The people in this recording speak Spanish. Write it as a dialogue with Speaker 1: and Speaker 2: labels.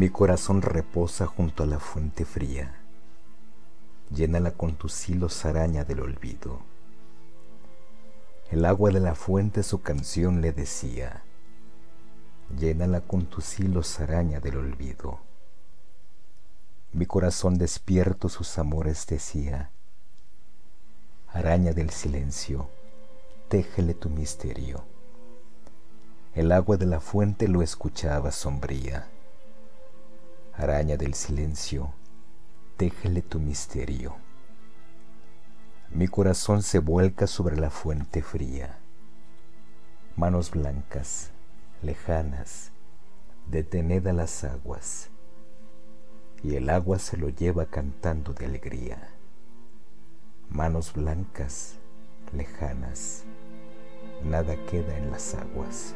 Speaker 1: Mi corazón reposa junto a la fuente fría. Llénala con tus hilos araña del olvido. El agua de la fuente su canción le decía. Llénala con tus hilos araña del olvido. Mi corazón despierto sus amores decía. Araña del silencio, téjele tu misterio. El agua de la fuente lo escuchaba sombría araña del silencio, téjele tu misterio. Mi corazón se vuelca sobre la fuente fría. Manos blancas, lejanas, detened a las aguas, y el agua se lo lleva cantando de alegría. Manos blancas, lejanas, nada queda en las aguas.